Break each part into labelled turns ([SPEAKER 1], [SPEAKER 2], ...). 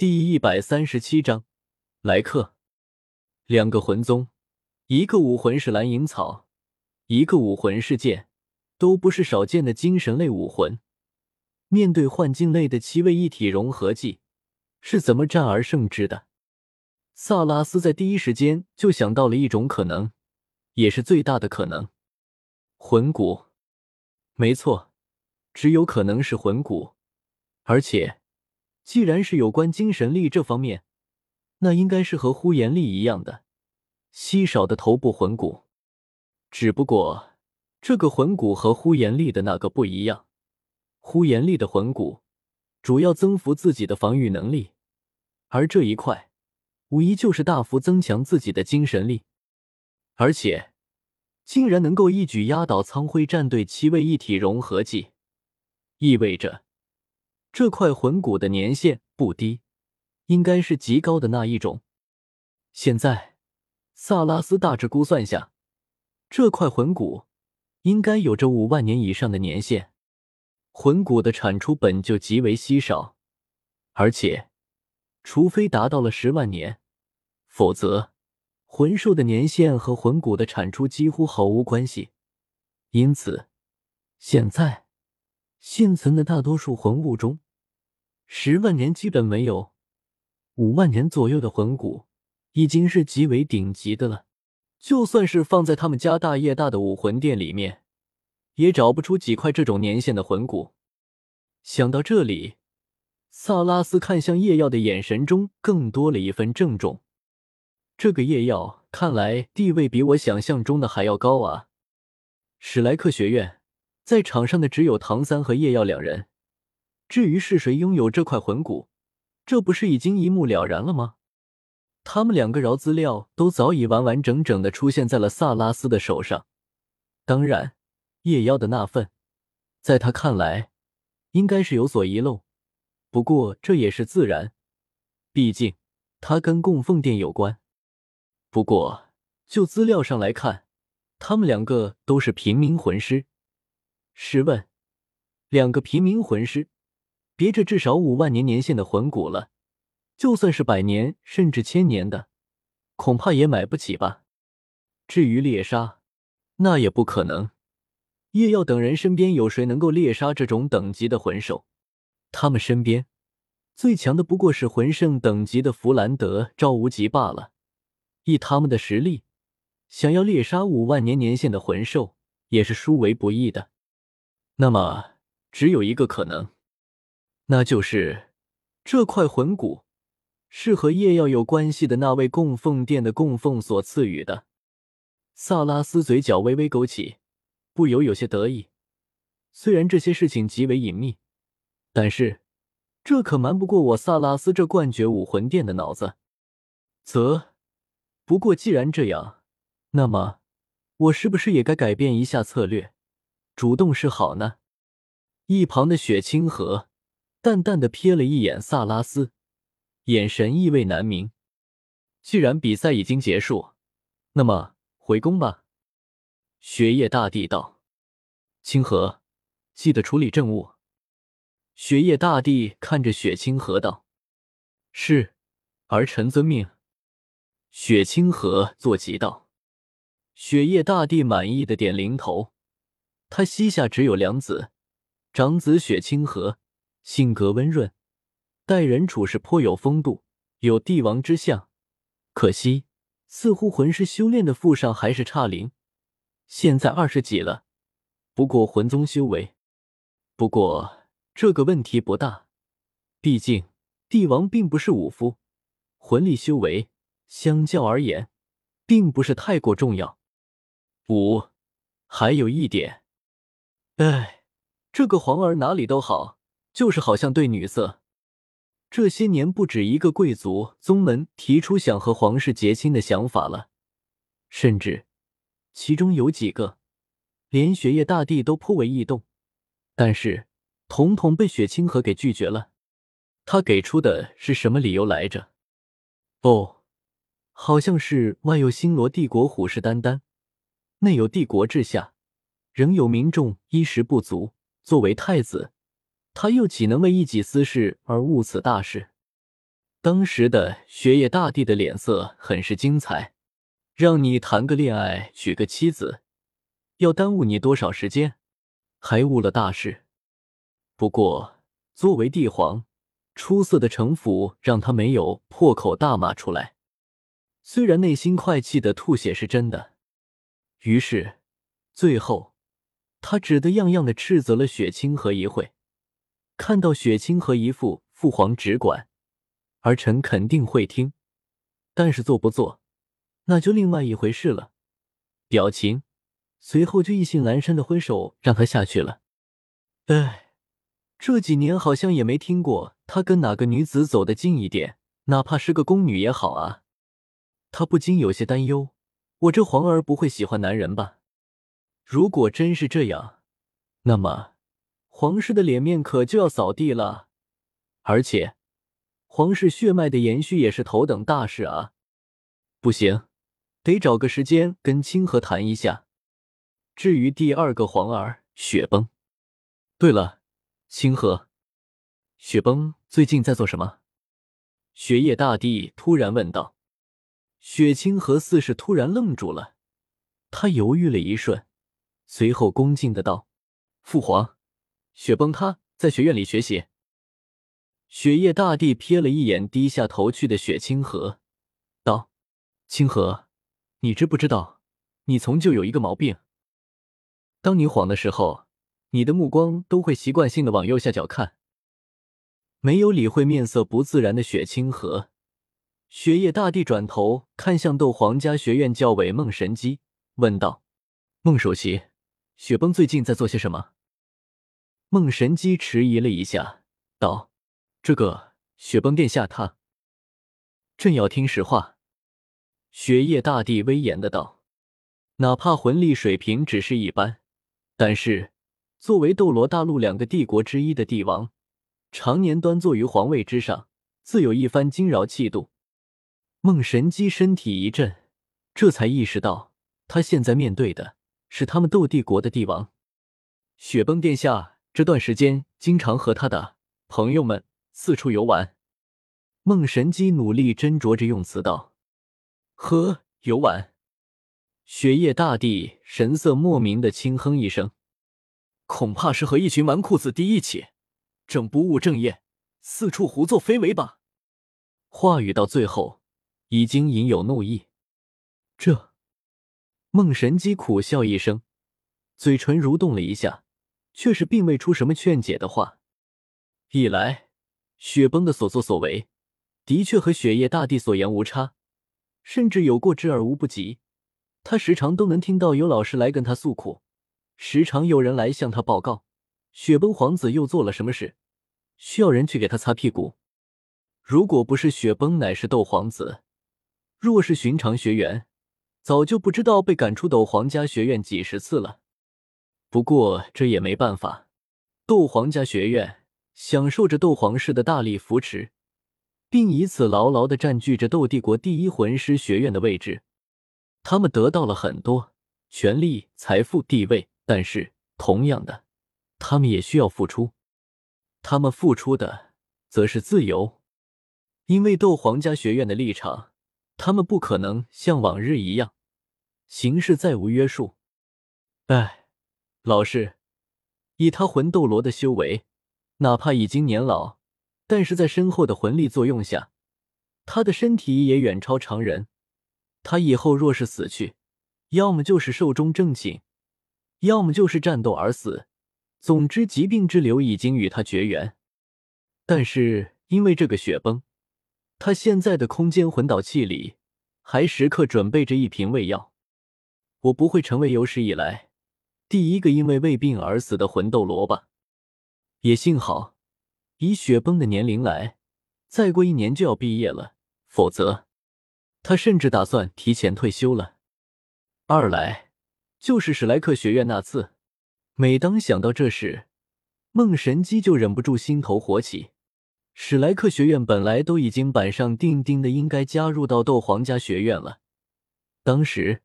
[SPEAKER 1] 第一百三十七章，来客。两个魂宗，一个武魂是蓝银草，一个武魂是剑，都不是少见的精神类武魂。面对幻境类的七位一体融合技，是怎么战而胜之的？萨拉斯在第一时间就想到了一种可能，也是最大的可能——魂骨。没错，只有可能是魂骨，而且。既然是有关精神力这方面，那应该是和呼延力一样的稀少的头部魂骨。只不过这个魂骨和呼延力的那个不一样。呼延力的魂骨主要增幅自己的防御能力，而这一块无疑就是大幅增强自己的精神力，而且竟然能够一举压倒苍辉战队七位一体融合技，意味着。这块魂骨的年限不低，应该是极高的那一种。现在，萨拉斯大致估算下，这块魂骨应该有着五万年以上的年限。魂骨的产出本就极为稀少，而且，除非达到了十万年，否则魂兽的年限和魂骨的产出几乎毫无关系。因此，现在。现存的大多数魂物中，十万年基本没有，五万年左右的魂骨已经是极为顶级的了。就算是放在他们家大业大的武魂殿里面，也找不出几块这种年限的魂骨。想到这里，萨拉斯看向叶耀的眼神中更多了一份郑重。这个叶耀看来地位比我想象中的还要高啊！史莱克学院。在场上的只有唐三和叶耀两人，至于是谁拥有这块魂骨，这不是已经一目了然了吗？他们两个饶资料都早已完完整整的出现在了萨拉斯的手上。当然，叶妖的那份，在他看来，应该是有所遗漏。不过这也是自然，毕竟他跟供奉殿有关。不过就资料上来看，他们两个都是平民魂师。试问，两个平民魂师，别着至少五万年年限的魂骨了，就算是百年甚至千年的，恐怕也买不起吧？至于猎杀，那也不可能。叶耀等人身边有谁能够猎杀这种等级的魂兽？他们身边最强的不过是魂圣等级的弗兰德、赵无极罢了。以他们的实力，想要猎杀五万年年限的魂兽，也是殊为不易的。那么，只有一个可能，那就是这块魂骨是和夜耀有关系的那位供奉殿的供奉所赐予的。萨拉斯嘴角微微勾起，不由有些得意。虽然这些事情极为隐秘，但是这可瞒不过我萨拉斯这冠绝武魂殿的脑子。则，不过既然这样，那么我是不是也该改变一下策略？主动是好呢。一旁的雪清河淡淡的瞥了一眼萨拉斯，眼神意味难明。既然比赛已经结束，那么回宫吧。雪夜大帝道：“清河，记得处理政务。”雪夜大帝看着雪清河道：“是，儿臣遵命。”雪清河坐骑道：“雪夜大帝满意的点零头。”他膝下只有两子，长子雪清河，性格温润，待人处事颇有风度，有帝王之相。可惜，似乎魂师修炼的附上还是差零，现在二十几了，不过魂宗修为。不过这个问题不大，毕竟帝王并不是武夫，魂力修为相较而言，并不是太过重要。五，还有一点。哎，这个皇儿哪里都好，就是好像对女色。这些年不止一个贵族宗门提出想和皇室结亲的想法了，甚至其中有几个连雪夜大帝都颇为异动，但是统统被雪清河给拒绝了。他给出的是什么理由来着？哦，好像是外有星罗帝国虎视眈眈，内有帝国治下。仍有民众衣食不足，作为太子，他又岂能为一己私事而误此大事？当时的雪野大帝的脸色很是精彩，让你谈个恋爱，娶个妻子，要耽误你多少时间？还误了大事。不过，作为帝皇，出色的城府让他没有破口大骂出来。虽然内心快气的吐血是真的，于是最后他只得样样的斥责了雪清河一会。看到雪清河一副父皇只管，儿臣肯定会听，但是做不做，那就另外一回事了。表情随后就意兴阑珊的挥手让他下去了。哎，这几年好像也没听过他跟哪个女子走得近一点，哪怕是个宫女也好啊。他不禁有些担忧：我这皇儿不会喜欢男人吧？如果真是这样，那么皇室的脸面可就要扫地了。而且，皇室血脉的延续也是头等大事啊！不行，得找个时间跟清河谈一下。至于第二个皇儿雪崩，对了，清河，雪崩最近在做什么？雪夜大帝突然问道。雪清河似是突然愣住了，他犹豫了一瞬，随后恭敬的道：“父皇，雪崩他在学院里学习。”雪夜大帝瞥了一眼低下头去的雪清河，道：“清河，你知不知道，你从就有一个毛病。当你晃的时候，你的目光都会习惯性的往右下角看。”没有理会面色不自然的雪清河。雪夜大帝转头看向斗皇家学院教委孟神机，问道：“孟首席，雪崩最近在做些什么？”梦神机迟疑了一下，道：“这个，雪崩殿下他……朕要听实话。”雪夜大帝威严的道：“哪怕魂力水平只是一般，但是作为斗罗大陆两个帝国之一的帝王，常年端坐于皇位之上，自有一番惊扰气度。”梦神机身体一震，这才意识到他现在面对的是他们斗帝国的帝王。雪崩殿下这段时间经常和他的朋友们四处游玩。孟神机努力斟酌着用词道：“和游玩。”雪夜大帝神色莫名的轻哼一声：“恐怕是和一群纨绔子弟一起，正不务正业，四处胡作非为吧。”话语到最后。已经隐有怒意，这孟神机苦笑一声，嘴唇蠕动了一下，却是并未出什么劝解的话。一来，雪崩的所作所为的确和雪夜大帝所言无差，甚至有过之而无不及。他时常都能听到有老师来跟他诉苦，时常有人来向他报告，雪崩皇子又做了什么事，需要人去给他擦屁股。如果不是雪崩乃是斗皇子，若是寻常学员，早就不知道被赶出斗皇家学院几十次了。不过这也没办法，斗皇家学院享受着斗皇室的大力扶持，并以此牢牢的占据着斗帝国第一魂师学院的位置。他们得到了很多权力、财富、地位，但是同样的，他们也需要付出。他们付出的则是自由，因为斗皇家学院的立场。他们不可能像往日一样行事再无约束。哎，老师，以他魂斗罗的修为，哪怕已经年老，但是在深厚的魂力作用下，他的身体也远超常人。他以后若是死去，要么就是寿终正寝，要么就是战斗而死。总之，疾病之流已经与他绝缘。但是因为这个雪崩。他现在的空间魂导器里，还时刻准备着一瓶胃药。我不会成为有史以来第一个因为胃病而死的魂斗罗吧？也幸好，以雪崩的年龄来，再过一年就要毕业了，否则他甚至打算提前退休了。二来就是史莱克学院那次，每当想到这事，梦神机就忍不住心头火起。史莱克学院本来都已经板上钉钉的应该加入到斗皇家学院了，当时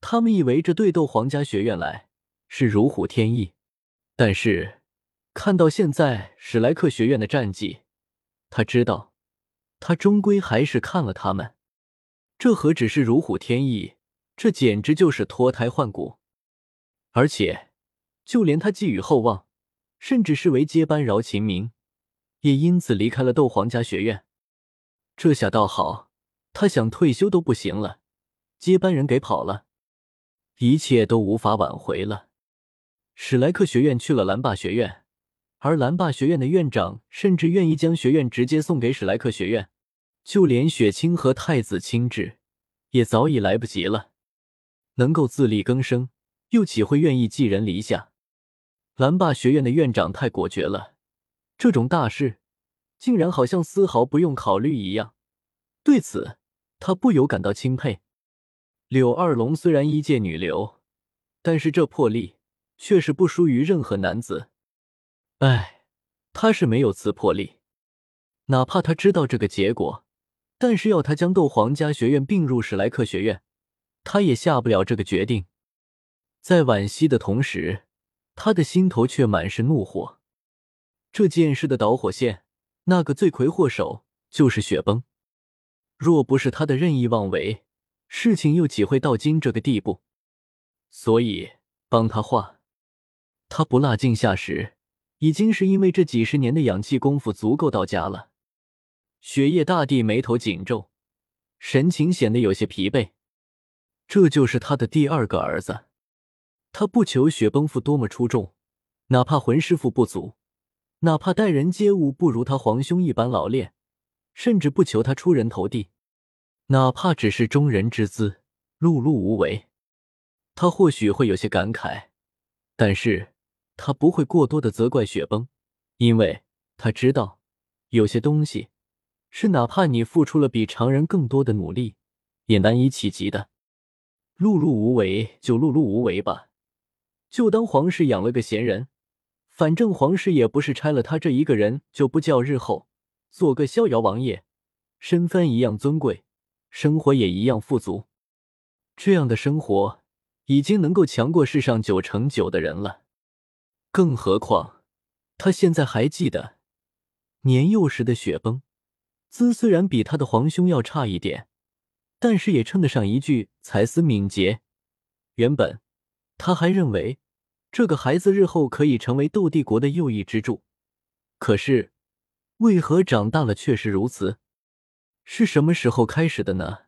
[SPEAKER 1] 他们以为这对斗皇家学院来是如虎添翼，但是看到现在史莱克学院的战绩，他知道他终归还是看了他们。这何止是如虎添翼，这简直就是脱胎换骨。而且，就连他寄予厚望，甚至视为接班饶秦明，也因此离开了斗皇家学院。这下倒好，他想退休都不行了，接班人给跑了，一切都无法挽回了。史莱克学院去了蓝霸学院，而蓝霸学院的院长甚至愿意将学院直接送给史莱克学院，就连雪清和太子亲至，也早已来不及了。能够自力更生，又岂会愿意寄人篱下？蓝霸学院的院长太果决了，这种大事。竟然好像丝毫不用考虑一样，对此他不由感到钦佩。柳二龙虽然一介女流，但是这魄力却是不输于任何男子。哎，他是没有此魄力，哪怕他知道这个结果，但是要他将斗皇家学院并入史莱克学院，他也下不了这个决定。在惋惜的同时，他的心头却满是怒火。这件事的导火线。那个罪魁祸首就是雪崩，若不是他的任意妄为，事情又岂会到今这个地步？所以帮他画，他不落镜下时，已经是因为这几十年的养气功夫足够到家了。雪夜大帝眉头紧皱，神情显得有些疲惫。这就是他的第二个儿子，他不求雪崩父多么出众，哪怕魂师父不足。哪怕待人接物不如他皇兄一般老练，甚至不求他出人头地，哪怕只是中人之姿，碌碌无为，他或许会有些感慨，但是他不会过多的责怪雪崩，因为他知道有些东西是哪怕你付出了比常人更多的努力，也难以企及的。碌碌无为就碌碌无为吧，就当皇室养了个闲人。反正皇室也不是拆了他这一个人就不叫日后做个逍遥王爷，身份一样尊贵，生活也一样富足。这样的生活已经能够强过世上九成九的人了。更何况他现在还记得年幼时的雪崩，姿虽然比他的皇兄要差一点，但是也称得上一句才思敏捷。原本他还认为。这个孩子日后可以成为斗帝国的右翼支柱，可是为何长大了却是如此？是什么时候开始的呢？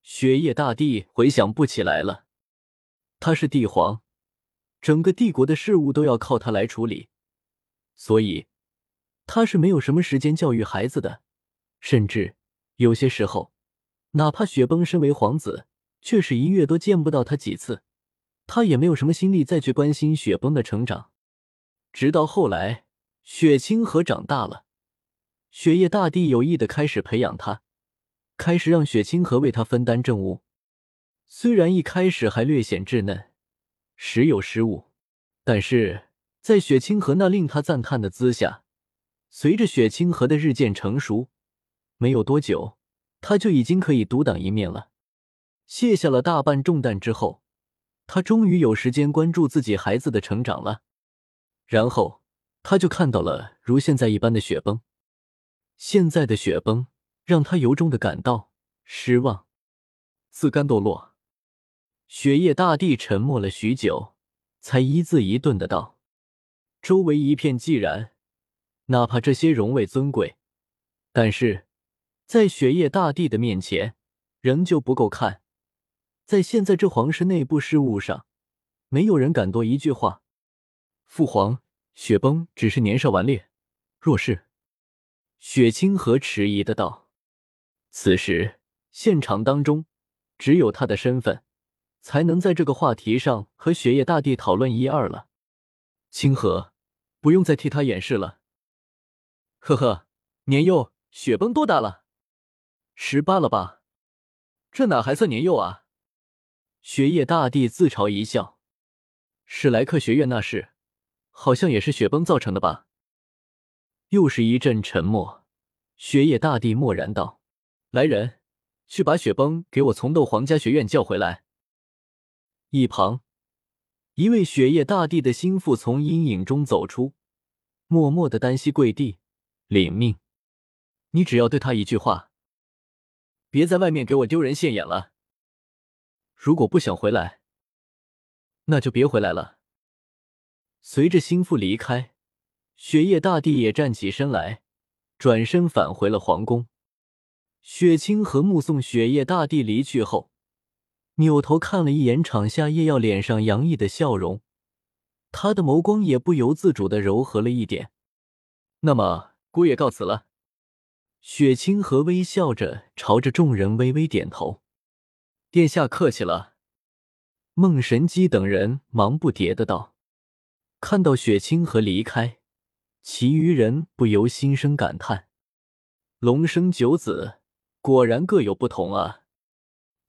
[SPEAKER 1] 雪夜大帝回想不起来了。他是帝皇，整个帝国的事务都要靠他来处理，所以他是没有什么时间教育孩子的。甚至有些时候，哪怕雪崩身为皇子，却是一月都见不到他几次。他也没有什么心力再去关心雪崩的成长，直到后来雪清河长大了，雪夜大帝有意的开始培养他，开始让雪清河为他分担政务。虽然一开始还略显稚嫩，时有失误，但是在雪清河那令他赞叹的姿下，随着雪清河的日渐成熟，没有多久，他就已经可以独当一面了。卸下了大半重担之后。他终于有时间关注自己孩子的成长了，然后他就看到了如现在一般的雪崩。现在的雪崩让他由衷的感到失望。自甘堕落，雪夜大帝沉默了许久，才一字一顿的道：“周围一片寂然，哪怕这些荣位尊贵，但是在雪夜大帝的面前，仍旧不够看。”在现在这皇室内部事务上，没有人敢多一句话。父皇，雪崩只是年少顽劣，若是……雪清河迟疑的道。此时现场当中，只有他的身份，才能在这个话题上和雪夜大帝讨论一二了。清河，不用再替他掩饰了。呵呵，年幼，雪崩多大了？十八了吧？这哪还算年幼啊？雪夜大帝自嘲一笑：“史莱克学院那事，好像也是雪崩造成的吧？”又是一阵沉默。雪夜大帝默然道：“来人，去把雪崩给我从斗皇家学院叫回来。”一旁，一位雪夜大帝的心腹从阴影中走出，默默的单膝跪地，领命：“你只要对他一句话，别在外面给我丢人现眼了。如果不想回来，那就别回来了。随着心腹离开，雪夜大帝也站起身来，转身返回了皇宫。雪清河目送雪夜大帝离去后，扭头看了一眼场下叶耀脸上洋溢的笑容，他的眸光也不由自主的柔和了一点。那么，姑爷告辞了。雪清河微笑着朝着众人微微点头：“殿下客气了。”孟神机等人忙不迭的道。看到雪清河离开，其余人不由心生感叹：“龙生九子，果然各有不同啊！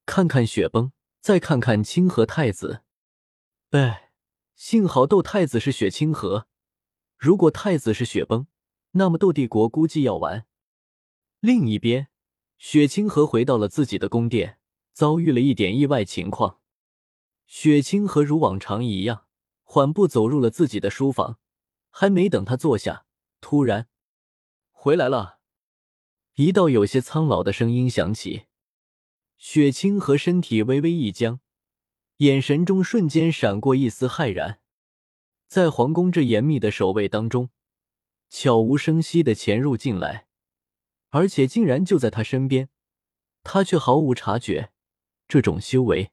[SPEAKER 1] 看看雪崩，再看看清河太子。哎，幸好斗太子是雪清河，如果太子是雪崩，那么斗帝国估计要完。”另一边，雪清河回到了自己的宫殿，遭遇了一点意外情况。雪清河如往常一样。缓步走入了自己的书房，还没等他坐下，突然回来了。一道有些苍老的声音响起，雪清河身体微微一僵，眼神中瞬间闪过一丝骇然。在皇宫这严密的守卫当中，悄无声息的潜入进来，而且竟然就在他身边，他却毫无察觉。这种修为，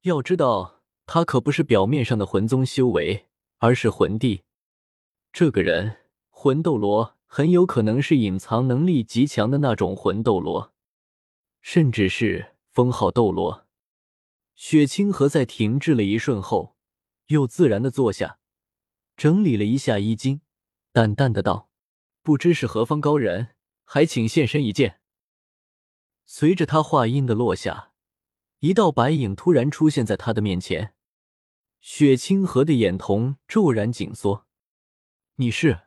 [SPEAKER 1] 要知道。他可不是表面上的魂宗修为，而是魂帝。这个人，魂斗罗，很有可能是隐藏能力极强的那种魂斗罗，甚至是封号斗罗。雪清河在停滞了一瞬后，又自然的坐下，整理了一下衣襟，淡淡的道：“不知是何方高人，还请现身一见。”随着他话音的落下。一道白影突然出现在他的面前，雪清河的眼瞳骤然紧缩。你是？